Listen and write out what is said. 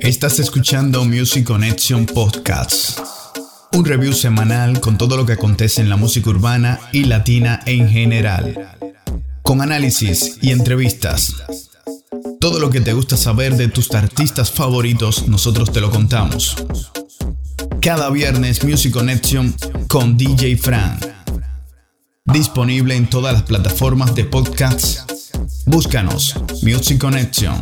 Estás escuchando Music Connection Podcast, un review semanal con todo lo que acontece en la música urbana y latina en general, con análisis y entrevistas. Todo lo que te gusta saber de tus artistas favoritos, nosotros te lo contamos. Cada viernes Music Connection con DJ Fran. Disponible en todas las plataformas de podcasts. Búscanos, Music Connection.